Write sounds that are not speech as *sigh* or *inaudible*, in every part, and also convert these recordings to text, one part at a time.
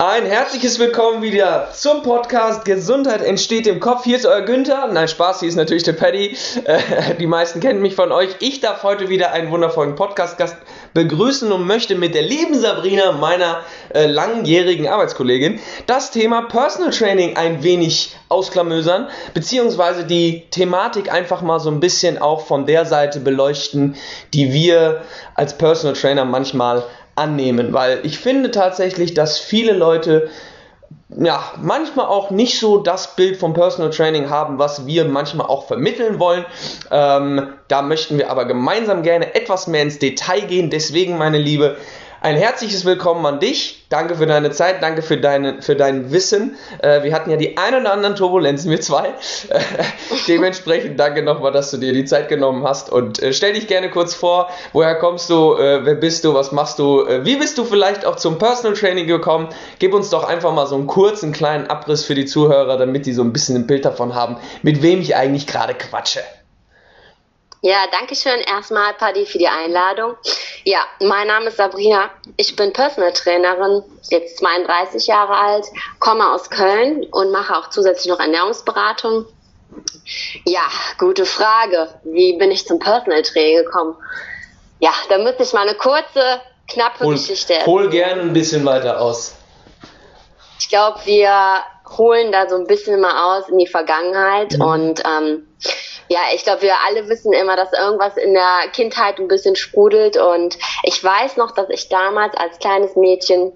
Ein herzliches Willkommen wieder zum Podcast Gesundheit entsteht im Kopf. Hier ist euer Günther. Nein, Spaß, hier ist natürlich der Paddy. Äh, die meisten kennen mich von euch. Ich darf heute wieder einen wundervollen Podcast-Gast begrüßen und möchte mit der lieben Sabrina, meiner äh, langjährigen Arbeitskollegin, das Thema Personal Training ein wenig ausklamösern, beziehungsweise die Thematik einfach mal so ein bisschen auch von der Seite beleuchten, die wir als Personal Trainer manchmal annehmen, weil ich finde tatsächlich, dass viele Leute ja, manchmal auch nicht so das Bild vom Personal Training haben, was wir manchmal auch vermitteln wollen. Ähm, da möchten wir aber gemeinsam gerne etwas mehr ins Detail gehen. Deswegen, meine Liebe, ein herzliches Willkommen an dich. Danke für deine Zeit, danke für, deine, für dein Wissen. Äh, wir hatten ja die ein oder anderen Turbulenzen, wir zwei. Äh, *laughs* dementsprechend danke nochmal, dass du dir die Zeit genommen hast. Und äh, stell dich gerne kurz vor, woher kommst du, äh, wer bist du, was machst du, äh, wie bist du vielleicht auch zum Personal Training gekommen? Gib uns doch einfach mal so einen kurzen, kleinen Abriss für die Zuhörer, damit die so ein bisschen ein Bild davon haben, mit wem ich eigentlich gerade quatsche. Ja, danke schön erstmal, Paddy, für die Einladung. Ja, mein Name ist Sabrina. Ich bin Personal Trainerin, jetzt 32 Jahre alt, komme aus Köln und mache auch zusätzlich noch Ernährungsberatung. Ja, gute Frage. Wie bin ich zum Personal Training gekommen? Ja, da müsste ich mal eine kurze, knappe hol, Geschichte erzählen. Hol gerne ein bisschen weiter aus. Ich glaube, wir holen da so ein bisschen mal aus in die Vergangenheit mhm. und ähm, ja, ich glaube, wir alle wissen immer, dass irgendwas in der Kindheit ein bisschen sprudelt. Und ich weiß noch, dass ich damals als kleines Mädchen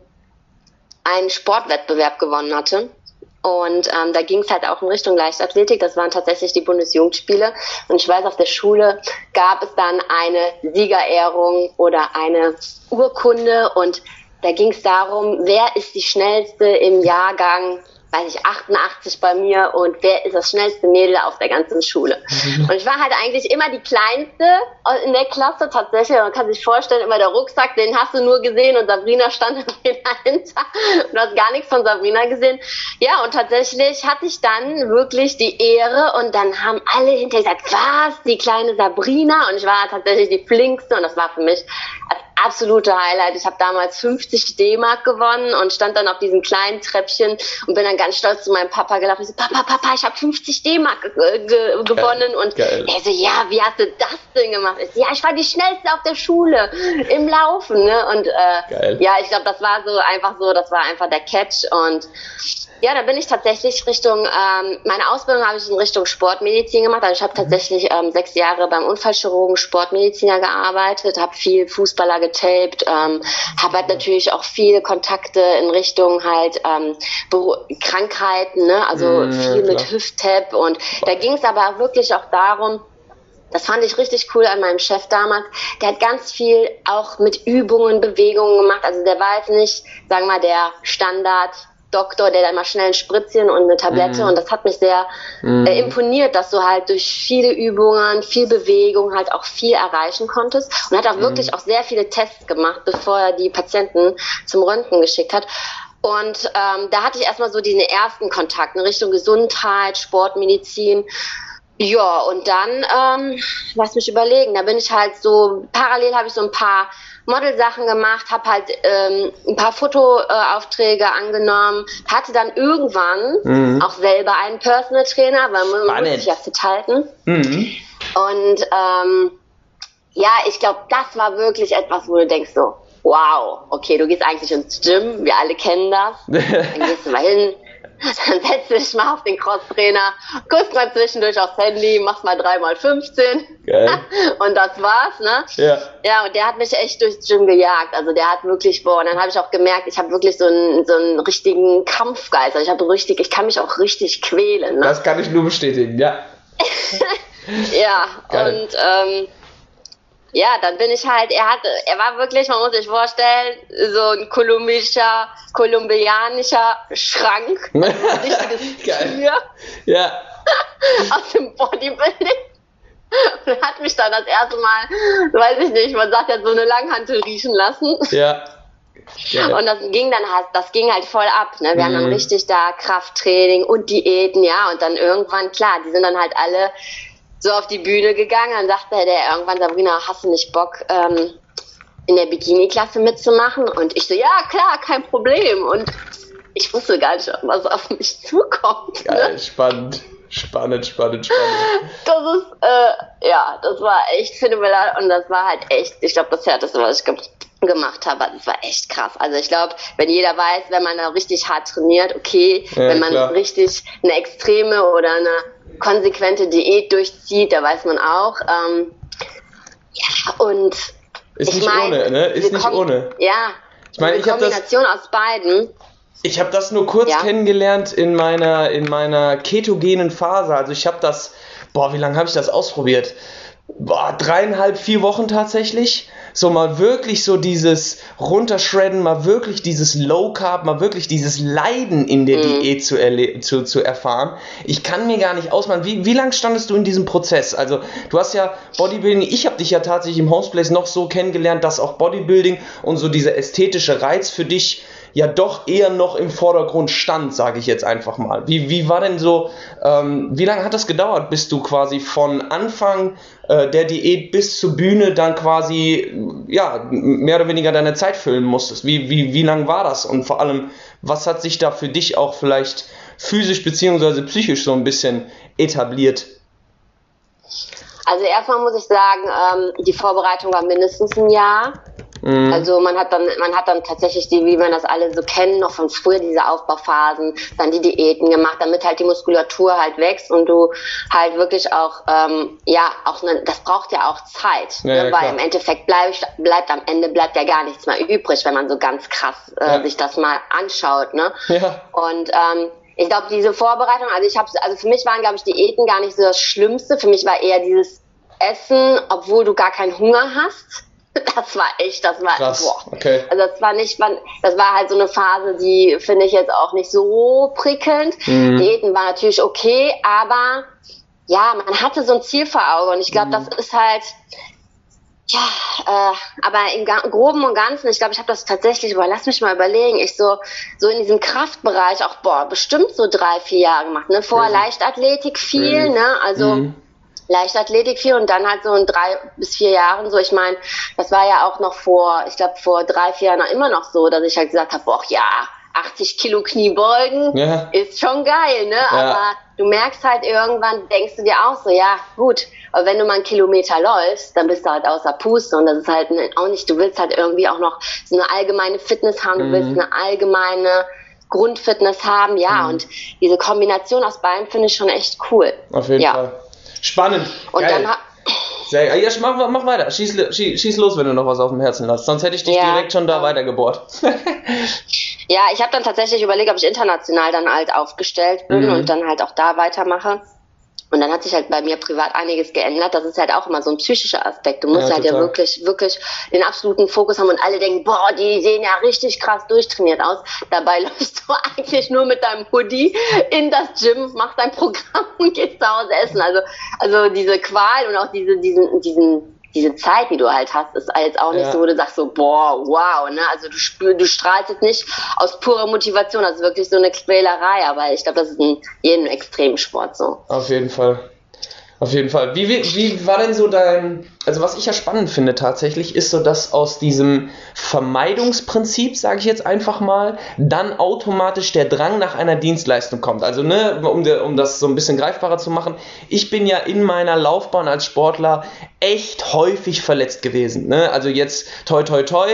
einen Sportwettbewerb gewonnen hatte. Und ähm, da ging es halt auch in Richtung Leichtathletik. Das waren tatsächlich die Bundesjugendspiele. Und ich weiß, auf der Schule gab es dann eine Siegerehrung oder eine Urkunde. Und da ging es darum, wer ist die schnellste im Jahrgang weiß ich, 88 bei mir und wer ist das schnellste Mädel auf der ganzen Schule. Mhm. Und ich war halt eigentlich immer die Kleinste in der Klasse tatsächlich. Man kann sich vorstellen, immer der Rucksack, den hast du nur gesehen und Sabrina stand *laughs* dahinter und du hast gar nichts von Sabrina gesehen. Ja, und tatsächlich hatte ich dann wirklich die Ehre und dann haben alle hinterher gesagt, was, die kleine Sabrina? Und ich war tatsächlich die flinkste und das war für mich das absolute Highlight. Ich habe damals 50 D-Mark gewonnen und stand dann auf diesem kleinen Treppchen und bin dann ganz stolz zu meinem Papa gelaufen. Ich so, Papa, Papa, ich habe 50 D-Mark ge ge gewonnen. Und Geil. er so, ja, wie hast du das denn gemacht? Ich so, ja, ich war die schnellste auf der Schule im Laufen. Ne? Und äh, ja, ich glaube, das war so einfach so, das war einfach der Catch. Und ja, da bin ich tatsächlich Richtung, ähm, meine Ausbildung habe ich in Richtung Sportmedizin gemacht. Also ich habe mhm. tatsächlich ähm, sechs Jahre beim Unfallchirurgen Sportmediziner gearbeitet, habe viel Fußballer getaped, ähm, habe halt natürlich auch viele Kontakte in Richtung halt ähm, Krankheiten, ne? also mhm, viel mit Hüft-Tap und da ging es aber wirklich auch darum, das fand ich richtig cool an meinem Chef damals. Der hat ganz viel auch mit Übungen, Bewegungen gemacht. Also der war jetzt nicht, sagen wir mal, der Standard Doktor, der dann mal schnell ein Spritzchen und eine Tablette. Mm. Und das hat mich sehr mm. äh, imponiert, dass du halt durch viele Übungen, viel Bewegung halt auch viel erreichen konntest. Und hat auch mm. wirklich auch sehr viele Tests gemacht, bevor er die Patienten zum Röntgen geschickt hat. Und ähm, da hatte ich erstmal so diesen ersten Kontakt in Richtung Gesundheit, Sportmedizin. Ja, und dann, ähm, lass mich überlegen, da bin ich halt so, parallel habe ich so ein paar Modelsachen gemacht, habe halt ähm, ein paar Fotoaufträge angenommen, hatte dann irgendwann mhm. auch selber einen Personal Trainer, weil man, man muss sich ja fit halten. Mhm. Und ähm, ja, ich glaube, das war wirklich etwas, wo du denkst so, wow, okay, du gehst eigentlich ins Gym, wir alle kennen das. *laughs* Dann gehst du mal hin, dann setzt du dich mal auf den Crosstrainer, guckst mal zwischendurch aufs Handy, machst mal 3x15 Geil. *laughs* und das war's, ne? Ja. Ja, und der hat mich echt durchs Gym gejagt. Also der hat wirklich, boah, und dann habe ich auch gemerkt, ich habe wirklich so einen, so einen richtigen Kampfgeist. Also ich habe richtig, ich kann mich auch richtig quälen. Ne? Das kann ich nur bestätigen, ja. *laughs* ja, Geil. und ähm, ja, dann bin ich halt, er hatte, er war wirklich, man muss sich vorstellen, so ein kolumbianischer, kolumbianischer Schrank. *laughs* richtiges Tier. Ja. *laughs* Aus dem Bodybuilding. Und hat mich dann das erste Mal, weiß ich nicht, man sagt ja so eine Langhantel riechen lassen. Ja. Ja. *laughs* Und das ging dann halt, das ging halt voll ab. Ne? Wir mhm. haben dann mhm. richtig da Krafttraining und Diäten, ja. Und dann irgendwann, klar, die sind dann halt alle so auf die Bühne gegangen. Dann sagte der irgendwann, Sabrina, hast du nicht Bock, ähm, in der Bikini-Klasse mitzumachen? Und ich so, ja, klar, kein Problem. Und ich wusste gar nicht, was auf mich zukommt. Ne? Geil, ne? spannend. Spannend, spannend, spannend. *laughs* Das ist, äh, ja, das war echt phänomenal und das war halt echt, ich glaube, das härteste, was ich ge gemacht habe, das war echt krass. Also ich glaube, wenn jeder weiß, wenn man da richtig hart trainiert, okay, ja, wenn man klar. richtig eine extreme oder eine konsequente Diät durchzieht, da weiß man auch. Ähm, ja, und ist ich nicht mein, ohne, ne? Ist nicht ohne. Ja. Ich meine, ich habe das Kombination aus beiden ich habe das nur kurz ja. kennengelernt in meiner, in meiner ketogenen Phase. Also ich habe das, boah, wie lange habe ich das ausprobiert? Boah, dreieinhalb, vier Wochen tatsächlich. So mal wirklich so dieses Runterschredden, mal wirklich dieses Low Carb, mal wirklich dieses Leiden in der mhm. Diät zu, zu, zu erfahren. Ich kann mir gar nicht ausmalen, wie, wie lange standest du in diesem Prozess? Also du hast ja Bodybuilding, ich habe dich ja tatsächlich im Homeplace noch so kennengelernt, dass auch Bodybuilding und so dieser ästhetische Reiz für dich ja doch eher noch im Vordergrund stand, sage ich jetzt einfach mal. Wie, wie war denn so, ähm, wie lange hat das gedauert, bis du quasi von Anfang äh, der Diät bis zur Bühne dann quasi, ja, mehr oder weniger deine Zeit füllen musstest? Wie, wie, wie lang war das? Und vor allem, was hat sich da für dich auch vielleicht physisch beziehungsweise psychisch so ein bisschen etabliert? Also erstmal muss ich sagen, ähm, die Vorbereitung war mindestens ein Jahr. Mhm. Also man hat dann, man hat dann tatsächlich die, wie man das alle so kennen, noch von früher diese Aufbauphasen, dann die Diäten gemacht, damit halt die Muskulatur halt wächst und du halt wirklich auch, ähm, ja, auch ne, das braucht ja auch Zeit, ja, ne? ja, weil klar. im Endeffekt bleibt, bleibt am Ende bleibt ja gar nichts mehr übrig, wenn man so ganz krass äh, ja. sich das mal anschaut, ne? Ja. Und ähm, ich glaube, diese Vorbereitung, also ich habe, also für mich waren, glaube ich, Diäten gar nicht so das Schlimmste. Für mich war eher dieses Essen, obwohl du gar keinen Hunger hast. Das war echt, das war, Krass. boah. Okay. Also das war nicht, das war halt so eine Phase, die finde ich jetzt auch nicht so prickelnd. Mhm. Diäten war natürlich okay, aber ja, man hatte so ein Ziel vor Augen und ich glaube, mhm. das ist halt, ja, äh, aber im Groben und Ganzen, ich glaube, ich habe das tatsächlich, boah, lass mich mal überlegen, ich so, so in diesem Kraftbereich auch, boah, bestimmt so drei, vier Jahre gemacht, ne? Vorher mhm. Leichtathletik viel, mhm. ne? Also, mhm. Leichtathletik viel und dann halt so in drei bis vier Jahren so. Ich meine, das war ja auch noch vor, ich glaube vor drei, vier Jahren immer noch so, dass ich halt gesagt habe, boah, ja, 80 Kilo Kniebeugen ja. ist schon geil, ne? Ja. Aber du merkst halt irgendwann, denkst du dir auch so, ja, gut, aber wenn du mal einen Kilometer läufst, dann bist du halt außer Puste und das ist halt auch nicht, du willst halt irgendwie auch noch so eine allgemeine Fitness haben, du willst mhm. eine allgemeine Grundfitness haben, ja, mhm. und diese Kombination aus beiden finde ich schon echt cool. Auf jeden ja. Fall. Spannend. Und Geil. dann Sehr, ja, mach, mach weiter. Schieß, schieß, schieß, los, wenn du noch was auf dem Herzen hast. Sonst hätte ich dich ja. direkt schon da weitergebohrt. *laughs* ja, ich habe dann tatsächlich überlegt, ob ich international dann halt aufgestellt bin mhm. und dann halt auch da weitermache. Und dann hat sich halt bei mir privat einiges geändert. Das ist halt auch immer so ein psychischer Aspekt. Du musst ja, halt total. ja wirklich, wirklich den absoluten Fokus haben und alle denken, boah, die sehen ja richtig krass durchtrainiert aus. Dabei *laughs* läufst du eigentlich nur mit deinem Hoodie in das Gym, machst dein Programm und gehst zu Hause essen. Also, also diese Qual und auch diese, diesen, diesen diese Zeit, die du halt hast, ist jetzt auch nicht ja. so, wo du sagst so, boah, wow, ne? Also du spür, du strahlst jetzt nicht aus purer Motivation, das ist wirklich so eine Quälerei, aber ich glaube, das ist in jedem Extremsport so. Auf jeden Fall. Auf jeden Fall. Wie, wie, wie war denn so dein, also was ich ja spannend finde tatsächlich, ist so, dass aus diesem Vermeidungsprinzip, sage ich jetzt einfach mal, dann automatisch der Drang nach einer Dienstleistung kommt. Also, ne, um, um das so ein bisschen greifbarer zu machen, ich bin ja in meiner Laufbahn als Sportler echt häufig verletzt gewesen. Ne? Also jetzt toi toi toi,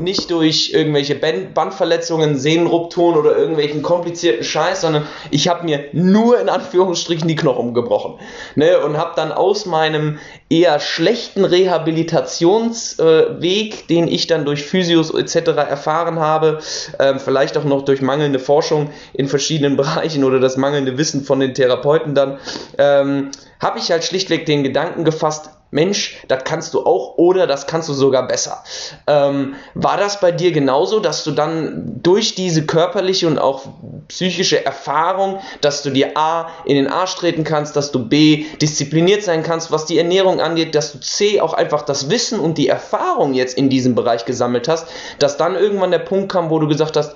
nicht durch irgendwelche Bandverletzungen, Sehnenrupturen oder irgendwelchen komplizierten Scheiß, sondern ich habe mir nur in Anführungsstrichen die Knochen gebrochen. Ne? Und habe dann aus meinem eher schlechten Rehabilitationsweg, äh, den ich dann durch Physios etc. erfahren habe, äh, vielleicht auch noch durch mangelnde Forschung in verschiedenen *laughs* Bereichen oder das mangelnde Wissen von den Therapeuten dann, ähm, habe ich halt schlichtweg den Gedanken gefasst, Mensch, das kannst du auch oder das kannst du sogar besser. Ähm, war das bei dir genauso, dass du dann durch diese körperliche und auch psychische Erfahrung, dass du dir A in den Arsch treten kannst, dass du B diszipliniert sein kannst, was die Ernährung angeht, dass du C auch einfach das Wissen und die Erfahrung jetzt in diesem Bereich gesammelt hast, dass dann irgendwann der Punkt kam, wo du gesagt hast,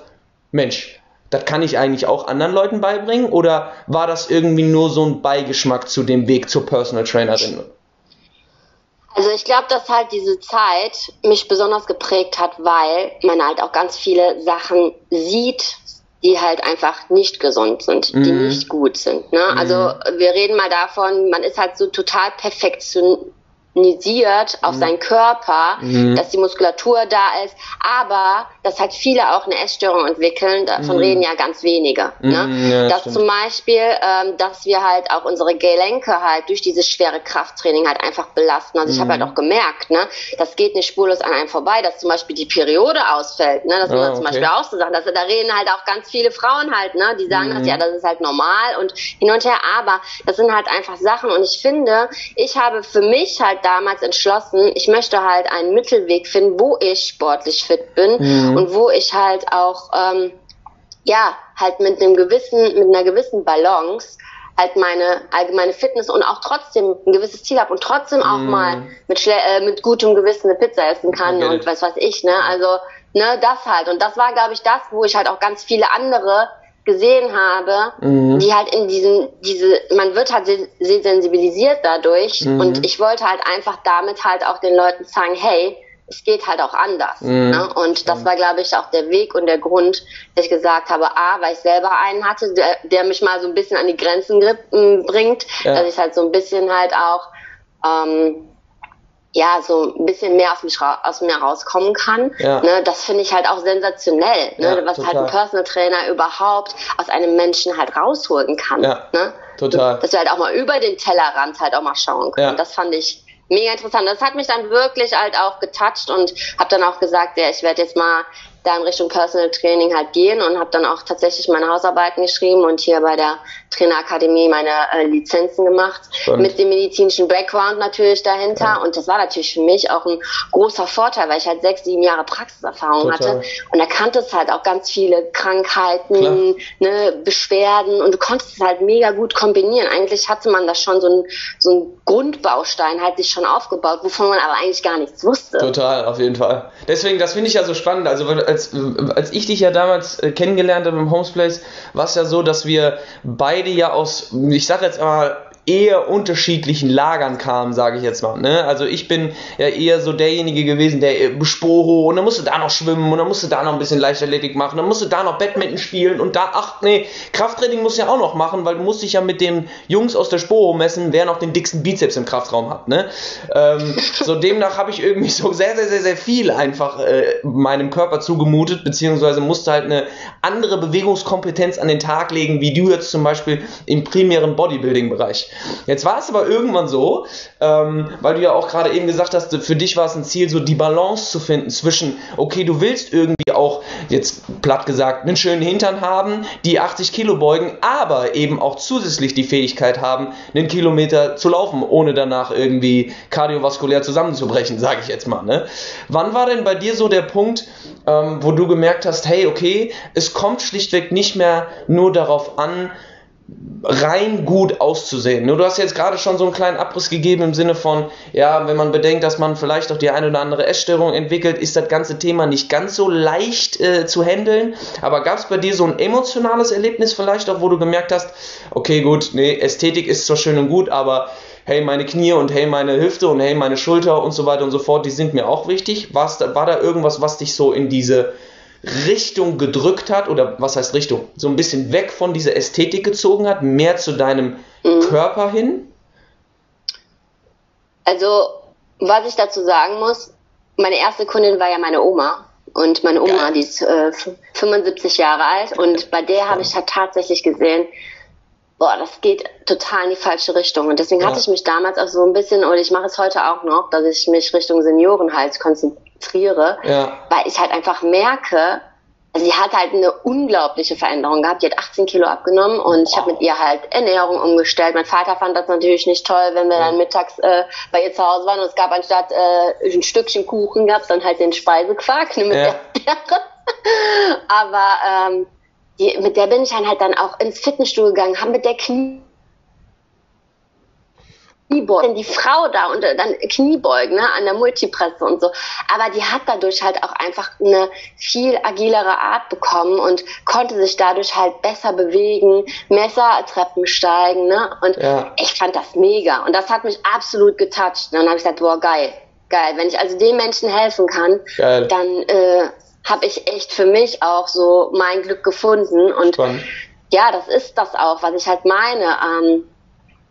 Mensch, das kann ich eigentlich auch anderen Leuten beibringen? Oder war das irgendwie nur so ein Beigeschmack zu dem Weg zur Personal Trainerin? Also ich glaube, dass halt diese Zeit mich besonders geprägt hat, weil man halt auch ganz viele Sachen sieht, die halt einfach nicht gesund sind, die Mhm. nicht gut sind. Ne? Also wir reden mal davon, man ist halt so total perfektionisiert auf seinen Körper, Mhm. dass die Muskulatur da ist, aber dass halt viele auch eine Essstörung entwickeln, davon reden ja ganz wenige. Ne? Mhm, ja, dass stimmt. zum Beispiel, ähm, dass wir halt auch unsere Gelenke halt durch dieses schwere Krafttraining halt einfach belasten. Also ich habe halt Mhm. auch gemerkt, ne, das geht nicht spurlos an einem vorbei, dass zum Beispiel die Periode ausfällt. Ne? Das sind Ah, dann zum okay. Beispiel auch so Sachen. Dass, da reden halt auch ganz viele Frauen halt, ne? die sagen das, ja, das ist halt normal und hin und her. Aber das sind halt einfach Sachen. Und ich finde, ich habe für mich halt damals entschlossen, ich möchte halt einen Mittelweg finden, wo ich sportlich fit bin Mhm. und wo ich halt auch, ähm, ja, halt mit einem gewissen, mit einer gewissen Balance halt meine allgemeine Fitness und auch trotzdem ein gewisses Ziel habe und trotzdem auch Mhm. mal mit, schle äh, mit gutem Gewissen eine Pizza essen kann Okay. und was weiß ich, ne? Also, ne, das halt. Und das war, glaube ich, das, wo ich halt auch ganz viele andere gesehen habe, Mhm. die halt in diesen, diese, man wird halt se- se- sensibilisiert dadurch Mhm. und ich wollte halt einfach damit halt auch den Leuten zeigen, hey, es geht halt auch anders. Mhm. Ne? Und das war, glaube ich, auch der Weg und der Grund, dass ich gesagt habe, A, weil ich selber einen hatte, der, der mich mal so ein bisschen an die Grenzen bringt, Ja. dass ich halt so ein bisschen halt auch, ähm, ja, so ein bisschen mehr ra aus mir rauskommen kann. Ja. Ne? Das finde ich halt auch sensationell, ne? Ja, was halt ein total. Personal Trainer überhaupt aus einem Menschen halt rausholen kann. Ja, ne? total. Dass wir halt auch mal über den Tellerrand halt auch mal schauen können. Ja. Das fand ich mega interessant. Das hat mich dann wirklich halt auch getoucht und habe dann auch gesagt, ja, ich werde jetzt mal da in Richtung Personal Training halt gehen und habe dann auch tatsächlich meine Hausarbeiten geschrieben und hier bei der Trainerakademie meine äh, Lizenzen gemacht Spannend. mit dem medizinischen Background natürlich dahinter und das war natürlich für mich auch ein großer Vorteil, weil ich halt sechs, sieben Jahre Praxiserfahrung Total. hatte und da kanntest halt auch ganz viele Krankheiten, ne, Beschwerden und du konntest es halt mega gut kombinieren. Eigentlich hatte man da schon so ein so ein Grundbaustein halt sich schon aufgebaut, wovon man aber eigentlich gar nichts wusste. Total, auf jeden Fall. Deswegen, das finde ich ja so spannend. Also, weil als, als ich dich ja damals äh, kennengelernt habe im Homesplace, war es ja so, dass wir beide ja aus, ich sag jetzt mal, eher unterschiedlichen Lagern kamen, sage ich jetzt mal. Ne? Also ich bin ja eher so derjenige gewesen, der äh, Sporo und dann musste da noch schwimmen und dann musste da noch ein bisschen Leichtathletik machen, dann musste da noch Badminton spielen und da, ach nee, Krafttraining musst du ja auch noch machen, weil du musst dich ja mit den Jungs aus der Sporo messen, wer noch den dicksten Bizeps im Kraftraum hat. Ne? Ähm, so *laughs* demnach habe ich irgendwie so sehr, sehr, sehr, sehr viel einfach äh, meinem Körper zugemutet, beziehungsweise musste halt eine andere Bewegungskompetenz an den Tag legen, wie du jetzt zum Beispiel im primären Bodybuilding-Bereich. Jetzt war es aber irgendwann so, ähm, weil du ja auch gerade eben gesagt hast, für dich war es ein Ziel, so die Balance zu finden zwischen, okay, du willst irgendwie auch, jetzt platt gesagt, einen schönen Hintern haben, die 80 Kilo beugen, aber eben auch zusätzlich die Fähigkeit haben, einen Kilometer zu laufen, ohne danach irgendwie kardiovaskulär zusammenzubrechen, sage ich jetzt mal. Ne? Wann war denn bei dir so der Punkt, ähm, wo du gemerkt hast, hey, okay, es kommt schlichtweg nicht mehr nur darauf an, rein gut auszusehen. Nur du hast jetzt gerade schon so einen kleinen Abriss gegeben im Sinne von, ja, wenn man bedenkt, dass man vielleicht auch die eine oder andere Essstörung entwickelt, ist das ganze Thema nicht ganz so leicht äh, zu handeln. Aber gab es bei dir so ein emotionales Erlebnis vielleicht auch, wo du gemerkt hast, okay, gut, nee, Ästhetik ist zwar schön und gut, aber hey, meine Knie und hey, meine Hüfte und hey, meine Schulter und so weiter und so fort, die sind mir auch wichtig. War's war da irgendwas, was dich so in diese Richtung gedrückt hat oder was heißt Richtung? So ein bisschen weg von dieser Ästhetik gezogen hat, mehr zu deinem Körper hin? Also, was ich dazu sagen muss, meine erste Kundin war ja meine Oma. Und meine Oma, Geil. die ist äh, 75 Jahre alt. Und bei der habe ich halt tatsächlich gesehen, boah, das geht total in die falsche Richtung. Und deswegen Ja. hatte ich mich damals auch so ein bisschen, und ich mache es heute auch noch, dass ich mich Richtung Seniorenhals konzentriere, Ja. weil ich halt einfach merke, also sie hat halt eine unglaubliche Veränderung gehabt. Die hat 18 Kilo abgenommen und ich habe mit ihr halt Ernährung umgestellt. Mein Vater fand das natürlich nicht toll, wenn wir dann mittags äh, bei ihr zu Hause waren und es gab anstatt äh, ein Stückchen Kuchen gab es dann halt den Speisequark ne, mit Ja. *laughs* Aber ähm, die, mit der bin ich dann halt dann auch ins Fitnessstudio gegangen, haben mit der Knie Kniebeugen, die Frau da und äh, dann Kniebeugen ne, an der Multipresse und so. Aber die hat dadurch halt auch einfach eine viel agilere Art bekommen und konnte sich dadurch halt besser bewegen, Messer Treppen steigen. Ne? Und Ja. ich fand das mega. Und das hat mich absolut getoucht. Und dann habe ich gesagt, boah, geil, geil. Wenn ich also den Menschen helfen kann, Geil. dann äh, habe ich echt für mich auch so mein Glück gefunden. Und Spannend. ja, das ist das auch, was ich halt meine. Ähm,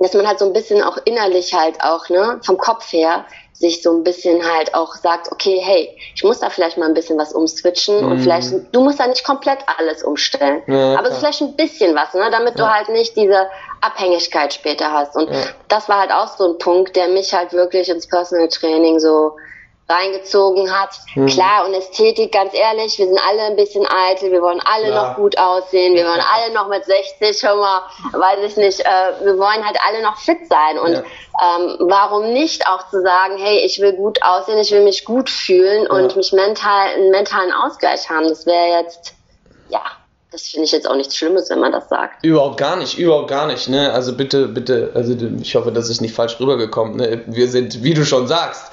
dass man halt so ein bisschen auch innerlich halt auch, ne, vom Kopf her, sich so ein bisschen halt auch sagt, okay, hey, ich muss da vielleicht mal ein bisschen was umswitchen mhm. und vielleicht, du musst da nicht komplett alles umstellen, ja, aber vielleicht ein bisschen was, ne, damit ja. du halt nicht diese Abhängigkeit später hast. Und ja. das war halt auch so ein Punkt, der mich halt wirklich ins Personal Training so reingezogen hat. Mhm. Klar, und Ästhetik, ganz ehrlich, wir sind alle ein bisschen eitel, wir wollen alle ja. noch gut aussehen, wir wollen alle noch mit 60 schon mal, weiß ich nicht, äh, wir wollen halt alle noch fit sein. Und ja. ähm, warum nicht auch zu sagen, hey, ich will gut aussehen, ich will mich gut fühlen und mich mental, einen mentalen Ausgleich haben. Das wäre jetzt, ja, das finde ich jetzt auch nichts Schlimmes, wenn man das sagt. Überhaupt gar nicht, überhaupt gar nicht. Ne? Also bitte, bitte, also ich hoffe, das ist nicht falsch rübergekommen. Ne? Wir sind, wie du schon sagst,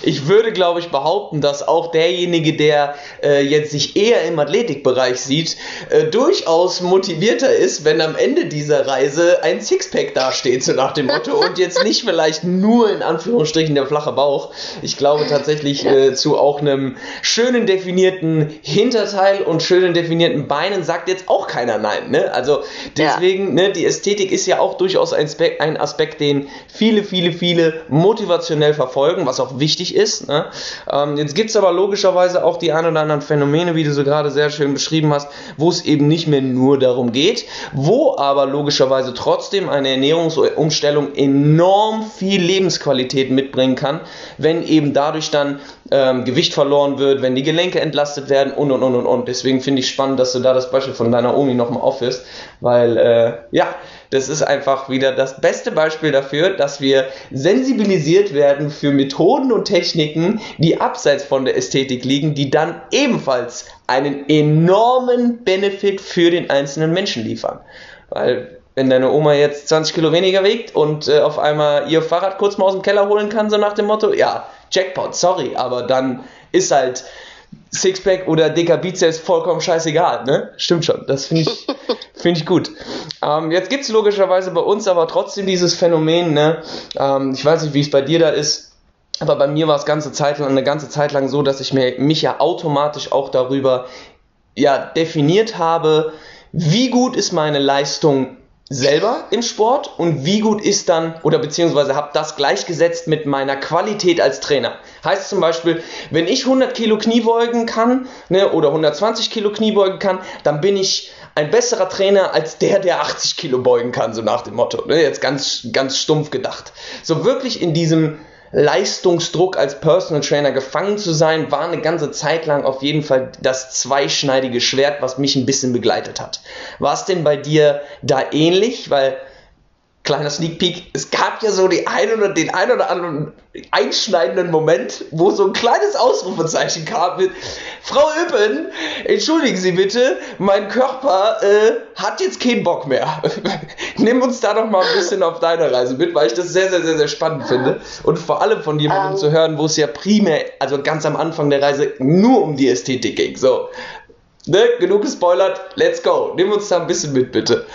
ich würde, glaube ich, behaupten, dass auch derjenige, der äh, jetzt sich eher im Athletikbereich sieht, äh, durchaus motivierter ist, wenn am Ende dieser Reise ein Sixpack dasteht, so nach dem Motto, und jetzt nicht vielleicht nur in Anführungsstrichen der flache Bauch. Ich glaube tatsächlich äh, zu auch einem schönen definierten Hinterteil und schönen definierten Beinen sagt jetzt auch keiner nein. Ne? Also deswegen, ja. ne, die Ästhetik ist ja auch durchaus ein Aspekt, ein Aspekt, den viele, viele, viele motivationell verfolgen, was auch wichtig ist. Ne? Ähm, jetzt gibt es aber logischerweise auch die ein oder anderen Phänomene, wie du so gerade sehr schön beschrieben hast, wo es eben nicht mehr nur darum geht, wo aber logischerweise trotzdem eine Ernährungsumstellung enorm viel Lebensqualität mitbringen kann, wenn eben dadurch dann ähm, Gewicht verloren wird, wenn die Gelenke entlastet werden und und und und und. Deswegen finde ich spannend, dass du da das Beispiel von deiner Omi nochmal aufführst, weil äh, ja, das ist einfach wieder das beste Beispiel dafür, dass wir sensibilisiert werden für Methoden und Techniken, die abseits von der Ästhetik liegen, die dann ebenfalls einen enormen Benefit für den einzelnen Menschen liefern. Weil wenn deine Oma jetzt 20 Kilo weniger wiegt und äh, auf einmal ihr Fahrrad kurz mal aus dem Keller holen kann, so nach dem Motto, ja, Jackpot, sorry, aber dann ist halt Sixpack oder dicker Bizeps vollkommen scheißegal, ne? Stimmt schon, das finde ich, *laughs* find ich gut. Ähm, jetzt gibt es logischerweise bei uns aber trotzdem dieses Phänomen, ne? Ähm, ich weiß nicht, wie es bei dir da ist, aber bei mir war es ganze Zeit lang, eine ganze Zeit lang so, dass ich mir, mich ja automatisch auch darüber ja, definiert habe, wie gut ist meine Leistung selber im Sport und wie gut ist dann, oder beziehungsweise habe das gleichgesetzt mit meiner Qualität als Trainer. Heißt zum Beispiel, wenn ich 100 Kilo Kniebeugen kann ne, oder 120 Kilo Kniebeugen kann, dann bin ich ein besserer Trainer als der, der 80 Kilo beugen kann, so nach dem Motto. Ne, jetzt ganz, ganz stumpf gedacht. So wirklich in diesem Leistungsdruck als Personal Trainer gefangen zu sein, war eine ganze Zeit lang auf jeden Fall das zweischneidige Schwert, was mich ein bisschen begleitet hat. War es denn bei dir da ähnlich? Weil kleiner Sneak Peek, es gab ja so die ein oder den ein oder anderen einschneidenden Moment, wo so ein kleines Ausrufezeichen kam mit Frau Üppen, entschuldigen Sie bitte, mein Körper äh, hat jetzt keinen Bock mehr. *laughs* Nimm uns da doch mal ein bisschen auf deine Reise mit, weil ich das sehr, sehr, sehr, sehr spannend finde. Und vor allem von jemandem um. Ähm. zu hören, wo es ja primär, also ganz am Anfang der Reise, nur um die Ästhetik ging. So, ne, genug gespoilert, let's go. Nimm uns da ein bisschen mit, bitte.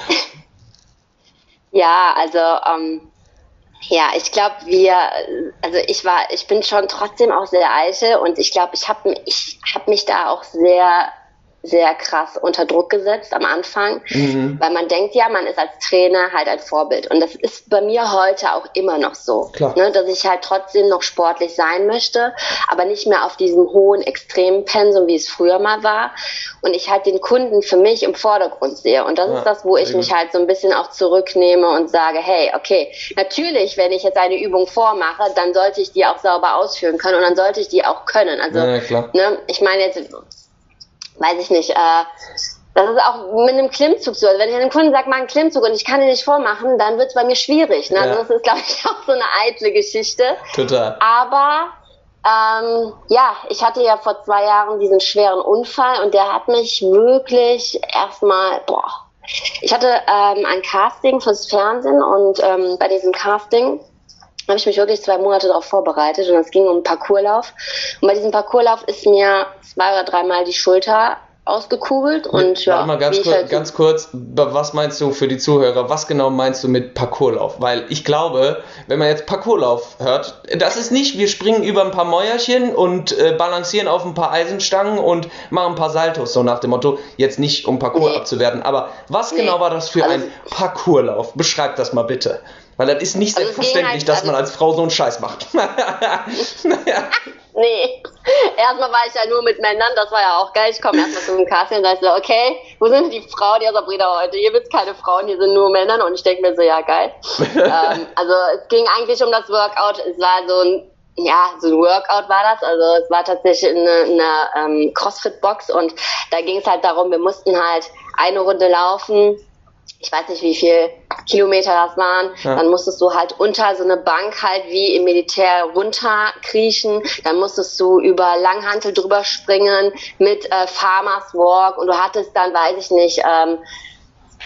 Ja, also ähm, ja, ich glaube, wir, also ich war, ich bin schon trotzdem auch sehr eitel und ich glaube, ich habe ich hab mich da auch sehr sehr krass unter Druck gesetzt am Anfang, mhm. weil man denkt ja, man ist als Trainer halt ein Vorbild. Und das ist bei mir heute auch immer noch so, ne, dass ich halt trotzdem noch sportlich sein möchte, aber nicht mehr auf diesem hohen, extremen Pensum, wie es früher mal war. Und ich halt den Kunden für mich im Vordergrund sehe. Und das ja, ist das, wo ich mich halt so ein bisschen auch zurücknehme und sage, hey, okay, natürlich, wenn ich jetzt eine Übung vormache, dann sollte ich die auch sauber ausführen können und dann sollte ich die auch können. Also, ja, ne, ich meine jetzt, weiß ich nicht, äh, das ist auch mit einem Klimmzug so. Also wenn ich einem Kunden sage, mach einen Klimmzug und ich kann ihn nicht vormachen, dann wird es bei mir schwierig. Ne? Also ja. Also das ist, glaube ich, *laughs* auch so eine eitle Geschichte. Total. Aber ähm, ja, ich hatte ja vor zwei Jahren diesen schweren Unfall und der hat mich wirklich erstmal, boah, ich hatte ähm, ein Casting fürs Fernsehen und ähm, bei diesem Casting habe ich mich wirklich zwei Monate darauf vorbereitet und es ging um einen Parcourslauf. Und bei diesem Parcourslauf ist mir zwei oder dreimal die Schulter ausgekugelt und ja. Warte mal ganz, kurz, halt ganz kurz, was meinst du für die Zuhörer, was genau meinst du mit Parkourlauf? Weil ich glaube, wenn man jetzt Parkourlauf hört, das ist nicht, wir springen über ein paar Mäuerchen und äh, balancieren auf ein paar Eisenstangen und machen ein paar Saltos, so nach dem Motto, jetzt nicht um Parkour Nee. abzuwerten, aber was Nee. genau war das für Also- ein Parkourlauf? Beschreib das mal bitte. Weil das ist nicht Also selbstverständlich, halt- dass also- man als Frau so einen Scheiß macht. *laughs* naja. Nee, erstmal war ich ja nur mit Männern, das war ja auch geil. Ich komme erstmal zum Casting und sag so, okay, wo sind die Frauen? Ja, Sabrina, heute, hier gibt's keine Frauen, hier sind nur Männer. Und ich denke mir so, ja, geil. *laughs* ähm, also es ging eigentlich um das Workout. Es war so ein, ja, so ein Workout war das. Also es war tatsächlich eine, eine ähm, Crossfit-Box und da ging es halt darum, wir mussten halt eine Runde laufen. Ich weiß nicht, wie viel Kilometer das waren. Ja. Dann musstest du halt unter so eine Bank halt wie im Militär runterkriechen. Dann musstest du über Langhantel drüber springen mit äh, Farmers Walk und du hattest dann, weiß ich nicht, ähm,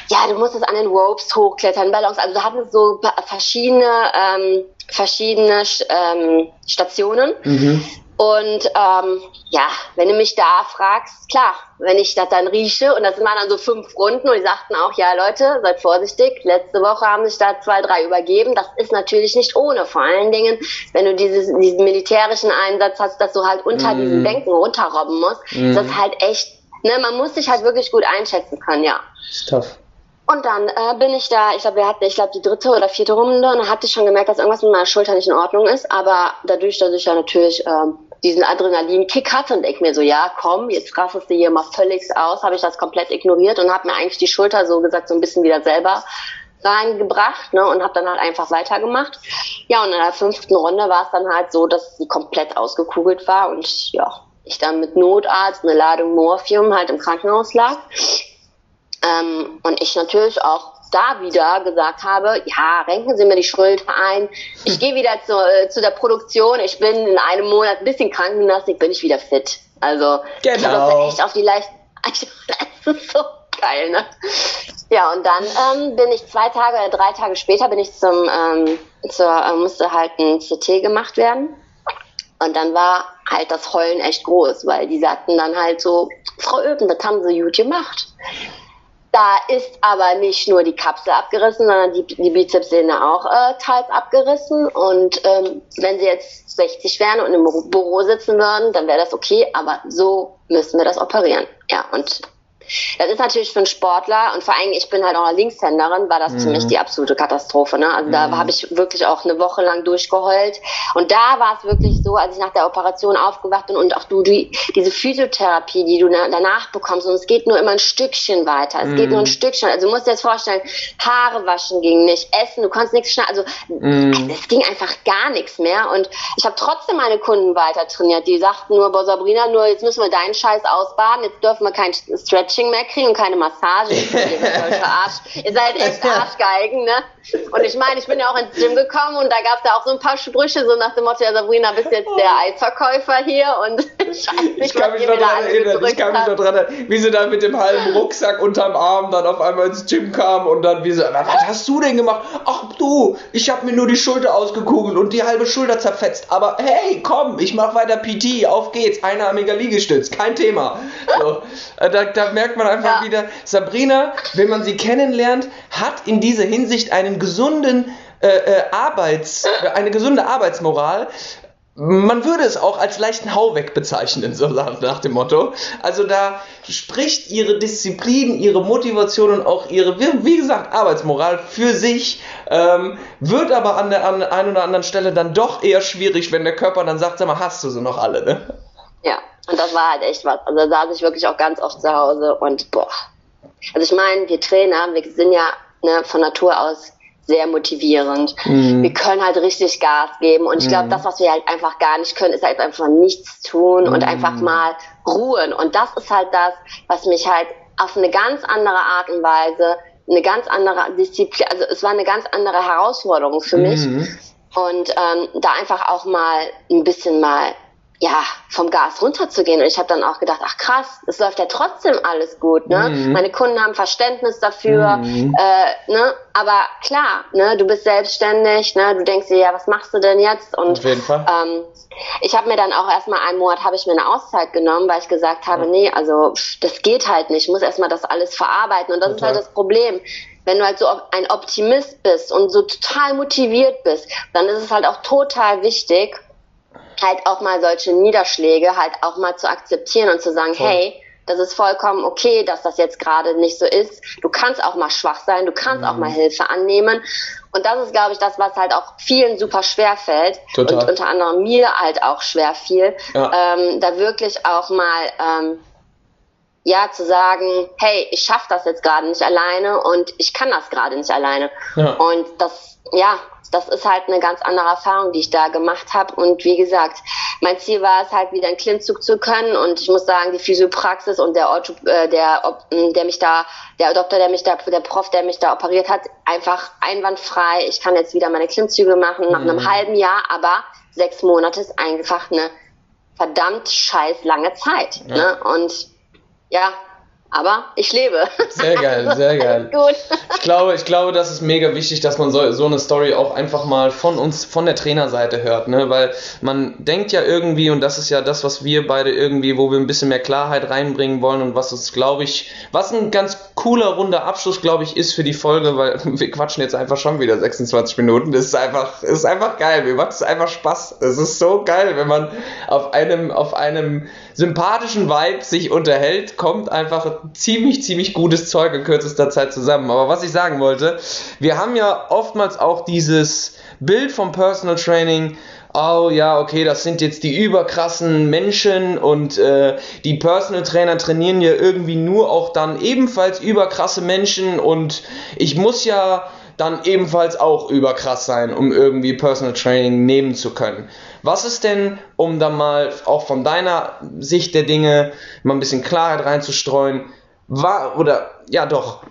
ja, du musstest an den Ropes hochklettern, Ballons. Also du hattest so verschiedene, ähm, verschiedene Sch- ähm, Stationen. Mhm. Und ähm, ja, wenn du mich da fragst, klar, wenn ich das dann rieche und das waren dann so fünf Runden und die sagten auch, ja Leute, seid vorsichtig, letzte Woche haben sich da zwei, drei übergeben. Das ist natürlich nicht ohne. Vor allen Dingen, wenn du dieses, diesen militärischen Einsatz hast, dass du halt unter Mhm. diesen Bänken runterrobben musst, ist das halt echt, ne, man muss sich halt wirklich gut einschätzen können, ja. Ist tough. Und dann äh, bin ich da, ich glaube, wir hatten, ich glaube, die dritte oder vierte Runde und dann hatte ich schon gemerkt, dass irgendwas mit meiner Schulter nicht in Ordnung ist. Aber dadurch, dass ich ja natürlich ähm, diesen Adrenalinkick hatte und denk mir so, ja, komm, jetzt rastest du hier mal völlig aus, habe ich das komplett ignoriert und habe mir eigentlich die Schulter so gesagt so ein bisschen wieder selber reingebracht ne, und habe dann halt einfach weitergemacht. Ja, und in der fünften Runde war es dann halt so, dass sie komplett ausgekugelt war und ja, ich dann mit Notarzt eine Ladung Morphium halt im Krankenhaus lag. Ähm, und ich natürlich auch da wieder gesagt habe, ja, renken Sie mir die Schulter ein. Ich gehe wieder zu, äh, zu der Produktion. Ich bin in einem Monat ein bisschen Krankengymnastik, bin ich wieder fit. Also ich habe das Genau. echt auf die leicht. *laughs* Das ist so geil, ne? Ja, und dann ähm, bin ich zwei Tage oder drei Tage später bin ich zum, ähm, zur, äh, musste halt ein CT gemacht werden. Und dann war halt das Heulen echt groß, weil die sagten dann halt so, Frau Öben, das haben sie gut gemacht. Da ist aber nicht nur die Kapsel abgerissen, sondern die, die Bizepssehne auch äh, teils abgerissen. Und ähm, wenn sie jetzt 60 wären und im Büro- sitzen würden, dann wäre das okay. Aber so müssen wir das operieren. Ja, und das ist natürlich für einen Sportler und vor allem, ich bin halt auch eine Linkshänderin, war das für mich die absolute Katastrophe. Ne? Also da habe ich wirklich auch eine Woche lang durchgeheult. Und da war es wirklich so, als ich nach der Operation aufgewacht bin und auch du die, diese Physiotherapie, die du na, danach bekommst, und es geht nur immer ein Stückchen weiter. Es geht nur ein Stückchen. Also du musst dir jetzt vorstellen, Haare waschen ging nicht, essen, du konntest nichts schneiden. Also es ging einfach gar nichts mehr. Und ich habe trotzdem meine Kunden weiter trainiert. Die sagten nur, boah Sabrina, nur jetzt müssen wir deinen Scheiß ausbaden, jetzt dürfen wir kein Stretching mehr kriegen und keine Massage. Solche *laughs* Arsch. Ihr seid echt Arschgeigen, ne? Und ich meine, ich bin ja auch ins Gym gekommen und da gab es ja auch so ein paar Sprüche, so nach dem Motto, ja Sabrina, bist jetzt der Eisverkäufer hier und *laughs* ich weiß nicht, Ich kann was mich ihr noch da dran erinnern, ich kann mich noch dran erinnern, wie sie dann mit dem halben Rucksack unterm Arm dann auf einmal ins Gym kam und dann wie sie, was hast du denn gemacht? Ach du, ich habe mir nur die Schulter ausgekugelt und die halbe Schulter zerfetzt, aber hey, komm, ich mach weiter PT, auf geht's, einarmiger Liegestütz, kein Thema. So, äh, da, da merkt man einfach Ja. wieder, Sabrina, wenn man sie kennenlernt, hat in dieser Hinsicht einen gesunden äh, äh, Arbeits, äh, eine gesunde Arbeitsmoral. Man würde es auch als leichten Hauweg bezeichnen, so nach dem Motto. Also da spricht ihre Disziplin, ihre Motivation und auch ihre, wie gesagt, Arbeitsmoral für sich, ähm, wird aber an der an einen oder anderen Stelle dann doch eher schwierig, wenn der Körper dann sagt, sag mal, hast du sie noch alle, ne? Ja, und das war halt echt was. Also da saß ich wirklich auch ganz oft zu Hause und boah. Also ich meine, wir Trainer, wir sind ja ne, von Natur aus sehr motivierend. Wir können halt richtig Gas geben und ich glaube, das, was wir halt einfach gar nicht können, ist halt einfach nichts tun und einfach mal ruhen. Und das ist halt das, was mich halt auf eine ganz andere Art und Weise, eine ganz andere Disziplin, also es war eine ganz andere Herausforderung für mich. Und ähm, da einfach auch mal ein bisschen mal ja, vom Gas runterzugehen. Und ich habe dann auch gedacht, ach krass, es läuft ja trotzdem alles gut. Ne? Mhm. Meine Kunden haben Verständnis dafür. Mhm. Äh, ne? Aber klar, ne, du bist selbstständig, ne? du denkst dir, ja, was machst du denn jetzt? Und Auf jeden Fall. Ähm, ich habe mir dann auch erstmal einen Monat, habe ich mir eine Auszeit genommen, weil ich gesagt habe, ja. nee, also das geht halt nicht. Ich muss erstmal das alles verarbeiten. Und das Total. ist halt das Problem wenn du halt so ein Optimist bist und so total motiviert bist, dann ist es halt auch total wichtig, halt auch mal solche Niederschläge halt auch mal zu akzeptieren und zu sagen, Voll. hey, das ist vollkommen okay, dass das jetzt gerade nicht so ist. Du kannst auch mal schwach sein, du kannst mhm. auch mal Hilfe annehmen. Und das ist, glaube ich, das, was halt auch vielen super schwer fällt Total. und unter anderem mir halt auch schwer fiel, ja. ähm, da wirklich auch mal ähm, ja zu sagen, hey, ich schaffe das jetzt gerade nicht alleine und ich kann das gerade nicht alleine. Ja. Und das, ja, das ist halt eine ganz andere Erfahrung, die ich da gemacht habe. Und wie gesagt, mein Ziel war es halt wieder einen Klimmzug zu können. Und ich muss sagen, die Physiopraxis und der Ortho, äh, der, der mich da, der Doktor, der mich da, der Prof, der mich da operiert hat, einfach einwandfrei. Ich kann jetzt wieder meine Klimmzüge machen nach mhm. einem halben Jahr, aber sechs Monate ist einfach eine verdammt scheiß lange Zeit. Ja. Ne? Und ja, aber ich lebe. Sehr geil, sehr *laughs* geil. Gut. Ich glaube, ich glaube, das ist mega wichtig, dass man so, so eine Story auch einfach mal von uns, von der Trainerseite hört, ne? Weil man denkt ja irgendwie, und das ist ja das, was wir beide irgendwie, wo wir ein bisschen mehr Klarheit reinbringen wollen und was es, glaube ich, was ein ganz cooler, runder Abschluss, glaube ich, ist für die Folge, weil *laughs* wir quatschen jetzt einfach schon wieder 26 Minuten. Das ist einfach, ist einfach geil. Mir macht es einfach Spaß. Es ist so geil, wenn man auf einem, auf einem sympathischen Vibe sich unterhält, kommt einfach ziemlich, ziemlich gutes Zeug in kürzester Zeit zusammen. Aber was ich sagen wollte, wir haben ja oftmals auch dieses Bild vom Personal Training, oh ja, okay, das sind jetzt die überkrassen Menschen und äh, die Personal Trainer trainieren ja irgendwie nur auch dann ebenfalls überkrasse Menschen und ich muss ja dann ebenfalls auch überkrass sein, um irgendwie Personal Training nehmen zu können. Was ist denn, um da mal auch von deiner Sicht der Dinge mal ein bisschen Klarheit reinzustreuen, war, oder ja doch,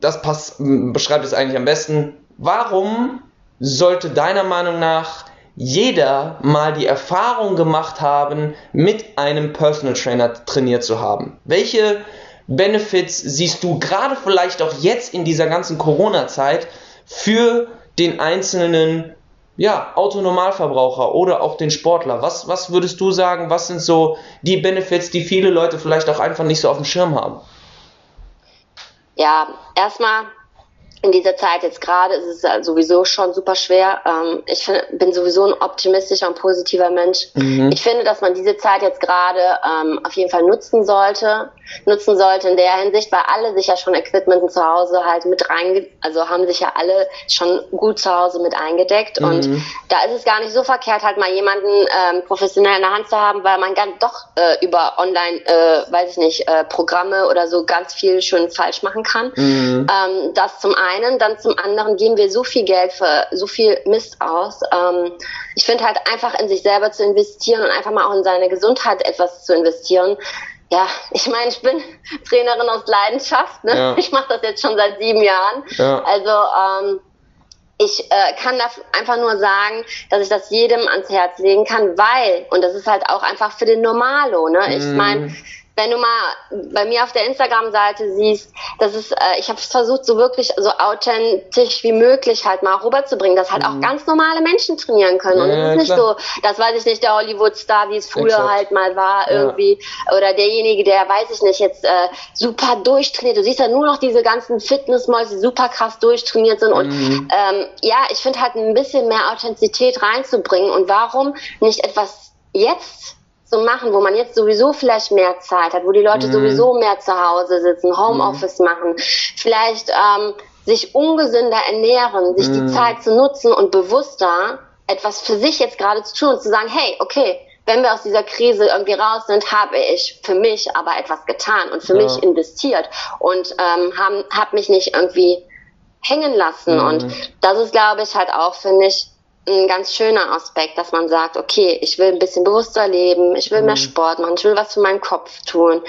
das passt, beschreibt es eigentlich am besten. Warum sollte deiner Meinung nach jeder mal die Erfahrung gemacht haben, mit einem Personal Trainer trainiert zu haben? Welche Benefits siehst du gerade vielleicht auch jetzt in dieser ganzen Corona-Zeit für den einzelnen ja, Autonormalverbraucher oder auch den Sportler? Was, was würdest du sagen, was sind so die Benefits, die viele Leute vielleicht auch einfach nicht so auf dem Schirm haben? Ja, erstmal in dieser Zeit jetzt gerade ist es sowieso schon super schwer. Ähm, ich find, bin sowieso ein optimistischer und positiver Mensch. Mhm. Ich finde, dass man diese Zeit jetzt gerade ähm, auf jeden Fall nutzen sollte. Nutzen sollte in der Hinsicht, weil alle sich ja schon Equipment zu Hause halt mit rein, also haben sich ja alle schon gut zu Hause mit eingedeckt. Mhm. Und da ist es gar nicht so verkehrt, halt mal jemanden ähm, professionell in der Hand zu haben, weil man ganz doch äh, über online, äh, weiß ich nicht, äh, Programme oder so ganz viel schön falsch machen kann. Mhm. Ähm, das zum einen einen, dann zum anderen geben wir so viel Geld für so viel Mist aus. Ähm, ich finde halt einfach in sich selber zu investieren und einfach mal auch in seine Gesundheit etwas zu investieren. Ja, ich meine, ich bin *laughs* Trainerin aus Leidenschaft. Ne? Ja. Ich mache das jetzt schon seit sieben Jahren. Ja. Also ähm, ich äh, kann da einfach nur sagen, dass ich das jedem ans Herz legen kann, weil, und das ist halt auch einfach für den Normalo, ne? Ich mhm. meine, wenn du mal bei mir auf der Instagram-Seite siehst, das ist, äh, ich habe versucht, so wirklich so authentisch wie möglich halt mal rüberzubringen, dass halt mhm. auch ganz normale Menschen trainieren können. Und es ist nicht klar. so, das weiß ich nicht, der Hollywood-Star, wie es früher Exakt. halt mal war, irgendwie, ja. oder derjenige, der, weiß ich nicht, jetzt äh, super durchtrainiert. Du siehst ja nur noch diese ganzen Fitnessmäuse, die super krass durchtrainiert sind. Und mhm. ähm, ja, ich finde halt ein bisschen mehr Authentizität reinzubringen. Und warum nicht etwas jetzt zu machen, wo man jetzt sowieso vielleicht mehr Zeit hat, wo die Leute mhm. sowieso mehr zu Hause sitzen, Homeoffice mhm. machen, vielleicht ähm, sich ungesünder ernähren, sich mhm. die Zeit zu nutzen und bewusster etwas für sich jetzt gerade zu tun und zu sagen, hey, okay, wenn wir aus dieser Krise irgendwie raus sind, habe ich für mich aber etwas getan und für ja. mich investiert und ähm, habe hab mich nicht irgendwie hängen lassen. Mhm. Und das ist, glaube ich, halt auch, finde ich, ein ganz schöner Aspekt, dass man sagt, okay, ich will ein bisschen bewusster leben, ich will mhm. mehr Sport machen, ich will was für meinen Kopf tun.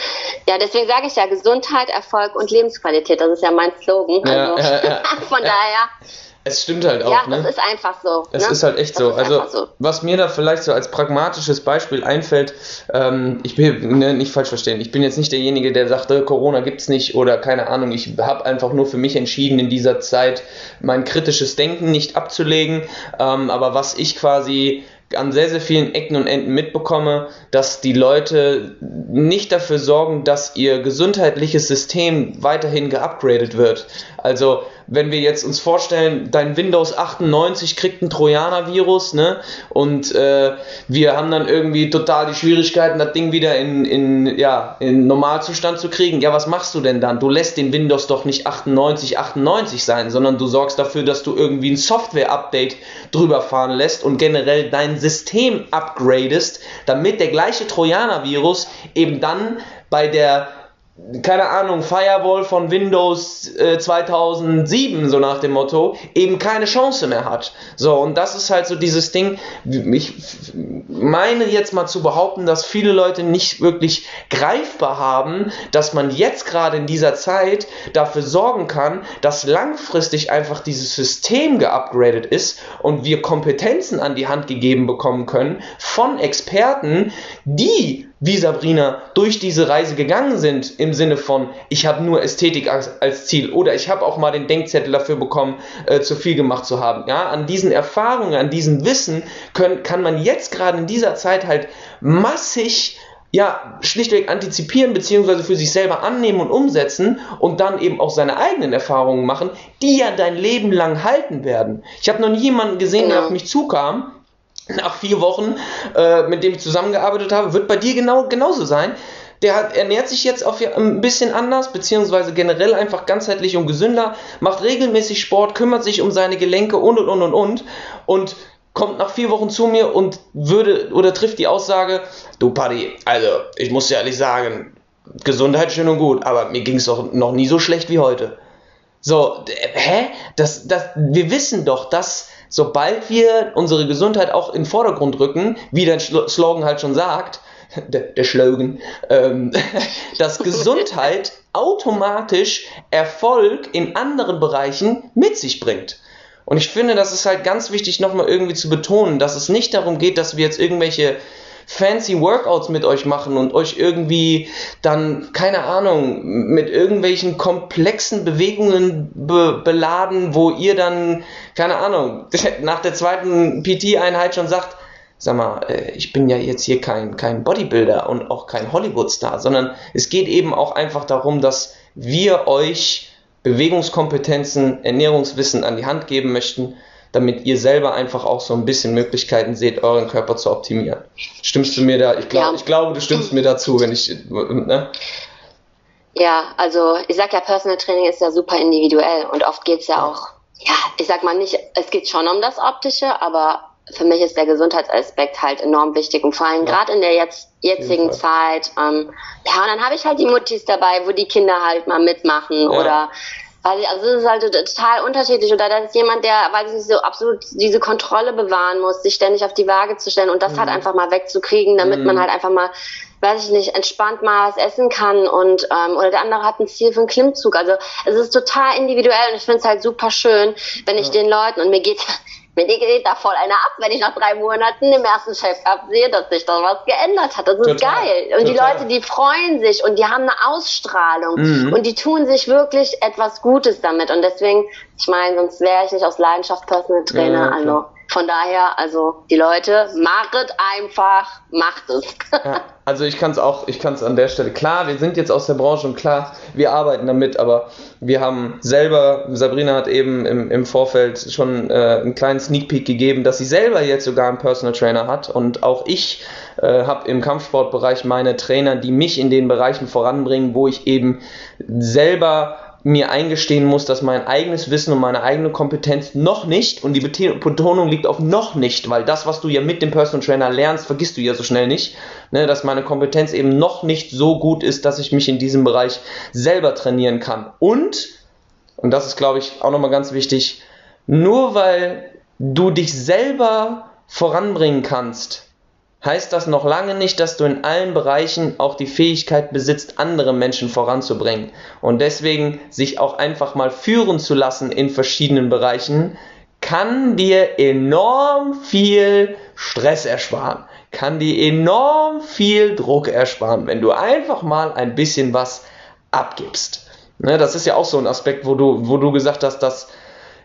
Ja, deswegen sage ich ja Gesundheit, Erfolg und Lebensqualität. Das ist ja mein Slogan. Ja, also, ja, *laughs* ja. *laughs* von daher. Es stimmt halt auch, ja, ne? das ist einfach so. Es ne? ist halt echt Das so. Also, so. was mir da vielleicht so als pragmatisches Beispiel einfällt, ähm, ich will ne, nicht falsch verstehen, ich bin jetzt nicht derjenige, der sagt, äh, Corona gibt's nicht oder keine Ahnung, ich habe einfach nur für mich entschieden, in dieser Zeit mein kritisches Denken nicht abzulegen. Ähm, aber was ich quasi an sehr, sehr vielen Ecken und Enden mitbekomme, dass die Leute nicht dafür sorgen, dass ihr gesundheitliches System weiterhin geupgradet wird. Also wenn wir jetzt uns vorstellen, dein Windows 98 kriegt ein Trojaner-Virus, ne? Und äh, wir haben dann irgendwie total die Schwierigkeiten, das Ding wieder in, in, ja, in Normalzustand zu kriegen. Ja, was machst du denn dann? Du lässt den Windows doch nicht 98, 98 sein, sondern du sorgst dafür, dass du irgendwie ein Software-Update drüber fahren lässt und generell dein System upgradest, damit der gleiche Trojaner-Virus eben dann bei der keine Ahnung, Firewall von Windows äh, 2007, so nach dem Motto, eben keine Chance mehr hat. So, und das ist halt so dieses Ding, ich meine jetzt mal zu behaupten, dass viele Leute nicht wirklich greifbar haben, dass man jetzt gerade in dieser Zeit dafür sorgen kann, dass langfristig einfach dieses System geupgradet ist und wir Kompetenzen an die Hand gegeben bekommen können von Experten, die wie Sabrina durch diese Reise gegangen sind, im Sinne von, ich habe nur Ästhetik als, als, Ziel oder ich habe auch mal den Denkzettel dafür bekommen, äh, zu viel gemacht zu haben. Ja, an diesen Erfahrungen, an diesem Wissen können, kann man jetzt gerade in dieser Zeit halt massig ja, schlichtweg antizipieren beziehungsweise für sich selber annehmen und umsetzen und dann eben auch seine eigenen Erfahrungen machen, die ja dein Leben lang halten werden. Ich habe noch nie jemanden gesehen, der Genau. auf mich zukam, *laughs* nach vier Wochen, äh, mit dem ich zusammengearbeitet habe, wird bei dir genau genauso sein. Der hat, ernährt sich jetzt auf ein bisschen anders, beziehungsweise generell einfach ganzheitlich und gesünder, macht regelmäßig Sport, kümmert sich um seine Gelenke und und und und und und kommt nach vier Wochen zu mir und würde oder trifft die Aussage, du Paddy, also ich muss dir ehrlich sagen, Gesundheit schön und gut, aber mir ging es doch noch nie so schlecht wie heute. So, hä? Das, das, wir wissen doch, dass sobald wir unsere Gesundheit auch in den Vordergrund rücken, wie der Slogan halt schon sagt, *laughs* der, der Slogan, ähm, *laughs* dass Gesundheit automatisch Erfolg in anderen Bereichen mit sich bringt. Und ich finde, das ist halt ganz wichtig, nochmal irgendwie zu betonen, dass es nicht darum geht, dass wir jetzt irgendwelche fancy Workouts mit euch machen und euch irgendwie dann, keine Ahnung, mit irgendwelchen komplexen Bewegungen be beladen, wo ihr dann, keine Ahnung, *laughs* nach der zweiten PT-Einheit schon sagt, sag mal, äh, ich bin ja jetzt hier kein, kein Bodybuilder und auch kein Hollywood-Star, sondern es geht eben auch einfach darum, dass wir euch Bewegungskompetenzen, Ernährungswissen an die Hand geben möchten, damit ihr selber einfach auch so ein bisschen Möglichkeiten seht, euren Körper zu optimieren. Stimmst du mir da? Ich, glaub, Ja. ich glaube, du stimmst mir dazu, wenn ich. Ne? Ja, also ich sag ja, Personal Training ist ja super individuell und oft geht's ja auch, ja, ich sag mal nicht, es geht schon um das Optische, aber für mich ist der Gesundheitsaspekt halt enorm wichtig und vor allem Ja. gerade in der jetzt, jetzigen Zeit. Ähm, ja, und dann habe ich halt die Muttis dabei, wo die Kinder halt mal mitmachen oder ich, also es ist halt total unterschiedlich. Oder da ist jemand, der, weiß ich nicht, so absolut diese Kontrolle bewahren muss, sich ständig auf die Waage zu stellen und das halt einfach mal wegzukriegen, damit Mhm. man halt einfach mal, weiß ich nicht, entspannt mal was essen kann und ähm, oder der andere hat ein Ziel für einen Klimmzug. Also es ist total individuell und ich finde es halt super schön, wenn ich den Leuten und mir geht mir geht da voll einer ab, wenn ich nach drei Monaten im ersten Check-up sehe, dass sich da was geändert hat. Das ist Total, geil. Und die total. Leute, die freuen sich und die haben eine Ausstrahlung Mhm. und die tun sich wirklich etwas Gutes damit. Und deswegen, ich meine, sonst wäre ich nicht aus Leidenschaft Personal Trainer. Ja, also von daher, also die Leute, machet einfach, macht es. Ja, *laughs* also ich kann es auch, ich kann es an der Stelle, klar, wir sind jetzt aus der Branche und klar, wir arbeiten damit, aber wir haben selber, Sabrina hat eben im, im Vorfeld schon äh, einen kleinen Sneak Peek gegeben, dass sie selber jetzt sogar einen Personal Trainer hat und auch ich äh, habe im Kampfsportbereich meine Trainer, die mich in den Bereichen voranbringen, wo ich eben selber mir eingestehen muss, dass mein eigenes Wissen und meine eigene Kompetenz noch nicht, und die Betonung liegt auf noch nicht, weil das, was du ja mit dem Personal Trainer lernst, vergisst du ja so schnell nicht, ne, dass meine Kompetenz eben noch nicht so gut ist, dass ich mich in diesem Bereich selber trainieren kann. Und, und das ist, glaube ich, auch nochmal ganz wichtig, nur weil du dich selber voranbringen kannst, heißt das noch lange nicht, dass du in allen Bereichen auch die Fähigkeit besitzt, andere Menschen voranzubringen. Und deswegen sich auch einfach mal führen zu lassen in verschiedenen Bereichen, kann dir enorm viel Stress ersparen, kann dir enorm viel Druck ersparen, wenn du einfach mal ein bisschen was abgibst. Ne, das ist ja auch so ein Aspekt, wo du, wo du gesagt hast, dass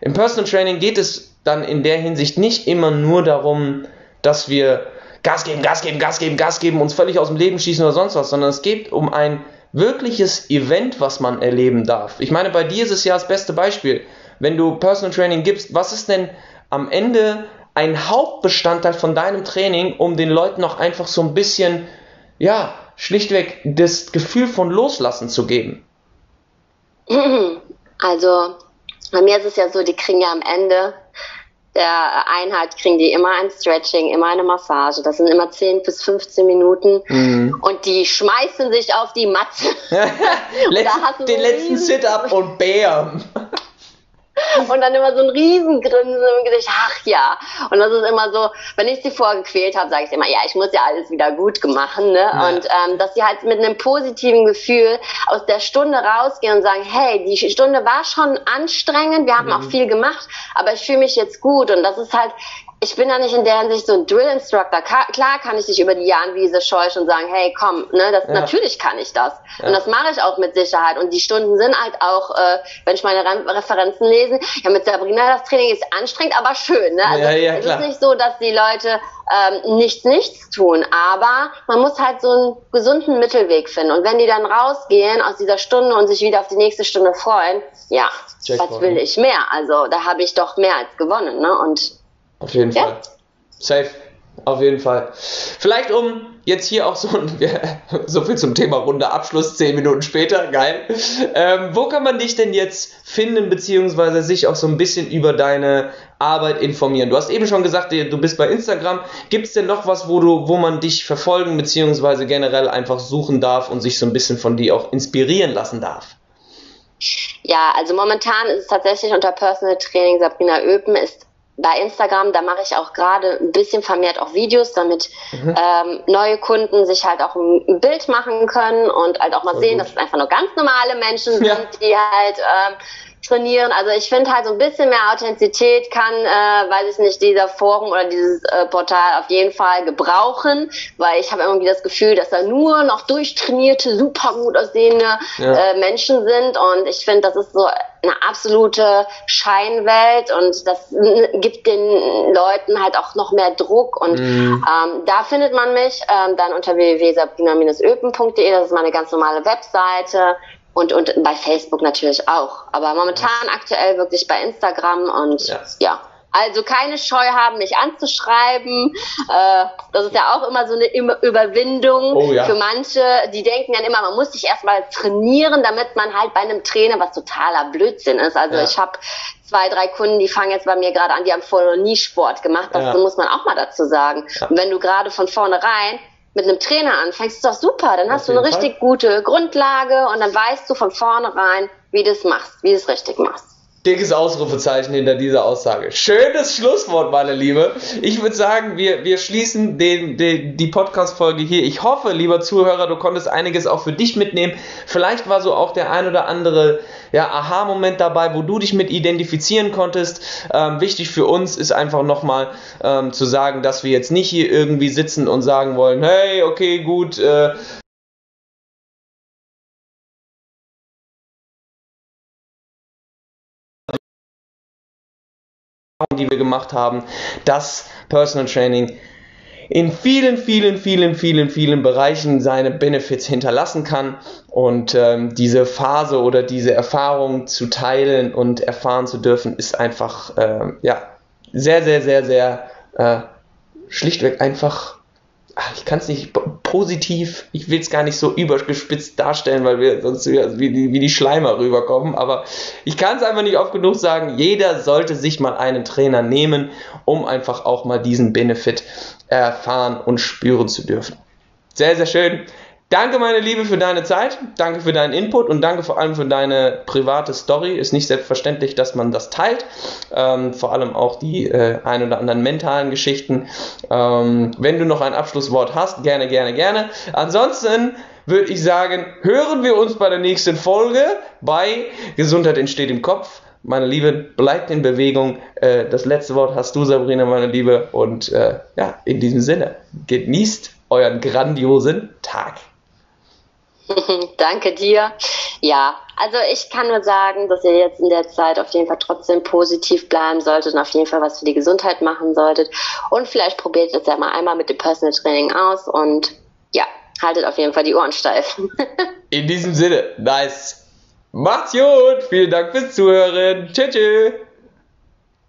im Personal Training geht es dann in der Hinsicht nicht immer nur darum, dass wir Gas geben, Gas geben, Gas geben, Gas geben, uns völlig aus dem Leben schießen oder sonst was, sondern es geht um ein wirkliches Event, was man erleben darf. Ich meine, bei dir ist es ja das beste Beispiel. Wenn du Personal Training gibst, was ist denn am Ende ein Hauptbestandteil von deinem Training, um den Leuten noch einfach so ein bisschen, ja, schlichtweg das Gefühl von Loslassen zu geben? *laughs* Also, bei mir ist es ja so, die kriegen ja am Ende der Einheit kriegen die immer ein Stretching, immer eine Massage. Das sind immer 10 bis 15 Minuten. Mhm. Und die schmeißen sich auf die Matze. *laughs* den letzten Sit-up und Bam. *laughs* Und dann immer so ein Riesengrinsen im Gesicht, ach ja. Und das ist immer so, wenn ich sie vorgequält habe, sage ich immer, ja, ich muss ja alles wieder gut machen. Ne? Ja. Und ähm, dass sie halt mit einem positiven Gefühl aus der Stunde rausgehen und sagen, hey, die Stunde war schon anstrengend, wir haben mhm. auch viel gemacht, aber ich fühle mich jetzt gut. Und das ist halt ich bin da nicht in der Hinsicht so ein Drill-Instructor. Klar kann ich dich über die Jahnwiese scheuchen und sagen, hey, komm, ne, das, ja. natürlich kann ich das. Ja. Und das mache ich auch mit Sicherheit. Und die Stunden sind halt auch, äh, wenn ich meine Re Referenzen lese, ja, mit Sabrina, das Training ist anstrengend, aber schön. Ne? Also, ja, ja, es ist nicht so, dass die Leute ähm, nichts, nichts tun. Aber man muss halt so einen gesunden Mittelweg finden. Und wenn die dann rausgehen aus dieser Stunde und sich wieder auf die nächste Stunde freuen, ja, Jackpot. was will ich mehr? Also da habe ich doch mehr als gewonnen. Ne? Und auf jeden ja. Fall. Safe. Auf jeden Fall. Vielleicht um jetzt hier auch so, *laughs* so viel zum Thema Runde Abschluss, zehn Minuten später, geil. Ähm, wo kann man dich denn jetzt finden, beziehungsweise sich auch so ein bisschen über deine Arbeit informieren? Du hast eben schon gesagt, du bist bei Instagram. Gibt es denn noch was, wo, du, wo man dich verfolgen, beziehungsweise generell einfach suchen darf und sich so ein bisschen von dir auch inspirieren lassen darf? Ja, also momentan ist es tatsächlich unter Personal Training Sabrina Öpen ist bei Instagram, da mache ich auch gerade ein bisschen vermehrt auch Videos, damit mhm. ähm, neue Kunden sich halt auch ein Bild machen können und halt auch mal Voll sehen, gut. dass es einfach nur ganz normale Menschen sind, ja. die halt ähm, trainieren. Also ich finde halt so ein bisschen mehr Authentizität kann, äh, weiß ich nicht, dieser Forum oder dieses äh, Portal auf jeden Fall gebrauchen, weil ich habe irgendwie das Gefühl, dass da nur noch durchtrainierte, super gut aussehende ja. äh, Menschen sind und ich finde, das ist so eine absolute Scheinwelt und das gibt den Leuten halt auch noch mehr Druck und mhm. ähm, da findet man mich ähm, dann unter www.sabrina-öpen.de, das ist meine ganz normale Webseite und, und bei Facebook natürlich auch. Aber momentan aktuell wirklich bei Instagram und ja. ja. Also keine Scheu haben, mich anzuschreiben. Äh, das ist ja auch immer so eine Überwindung oh, ja. für manche. Die denken dann immer, man muss sich erstmal trainieren, damit man halt bei einem Trainer, was totaler Blödsinn ist. Also ja. ich habe zwei, drei Kunden, die fangen jetzt bei mir gerade an, die haben vorher noch nie Sport gemacht. Das ja. muss man auch mal dazu sagen. Und wenn du gerade von vornherein mit einem Trainer anfängst, ist doch super. Dann hast du eine richtig Fall. gute Grundlage und dann weißt du von vornherein, wie du es machst, wie du es richtig machst. Dickes Ausrufezeichen hinter dieser Aussage. Schönes Schlusswort, meine Liebe. Ich würde sagen, wir, wir schließen den, den, die Podcast-Folge hier. Ich hoffe, lieber Zuhörer, du konntest einiges auch für dich mitnehmen. Vielleicht war so auch der ein oder andere ja, Aha-Moment dabei, wo du dich mit identifizieren konntest. Ähm, wichtig für uns ist einfach nochmal ähm, zu sagen, dass wir jetzt nicht hier irgendwie sitzen und sagen wollen, hey, okay, gut, äh, die wir gemacht haben, dass Personal Training in vielen, vielen, vielen, vielen, vielen Bereichen seine Benefits hinterlassen kann und ähm, diese Phase oder diese Erfahrung zu teilen und erfahren zu dürfen, ist einfach äh, ja sehr, sehr, sehr, sehr äh, schlichtweg einfach ich kann es nicht positiv, ich will es gar nicht so übergespitzt darstellen, weil wir sonst wie, wie die Schleimer rüberkommen, aber ich kann es einfach nicht oft genug sagen, jeder sollte sich mal einen Trainer nehmen, um einfach auch mal diesen Benefit erfahren und spüren zu dürfen. Sehr, sehr schön. Danke, meine Liebe, für deine Zeit. Danke für deinen Input und danke vor allem für deine private Story. Ist nicht selbstverständlich, dass man das teilt. Ähm, vor allem auch die äh, ein oder anderen mentalen Geschichten. Ähm, wenn du noch ein Abschlusswort hast, gerne, gerne, gerne. Ansonsten würde ich sagen, hören wir uns bei der nächsten Folge bei Gesundheit entsteht im Kopf. Meine Liebe, bleibt in Bewegung. Äh, das letzte Wort hast du, Sabrina, meine Liebe. Und äh, ja, in diesem Sinne, genießt euren grandiosen Tag. *laughs* Danke dir. Ja, also ich kann nur sagen, dass ihr jetzt in der Zeit auf jeden Fall trotzdem positiv bleiben solltet und auf jeden Fall was für die Gesundheit machen solltet. Und vielleicht probiert es ja mal einmal mit dem Personal Training aus und ja, haltet auf jeden Fall die Ohren steif. *laughs* in diesem Sinne, nice. Macht's gut. Vielen Dank fürs Zuhören. Tschüss. tschüss.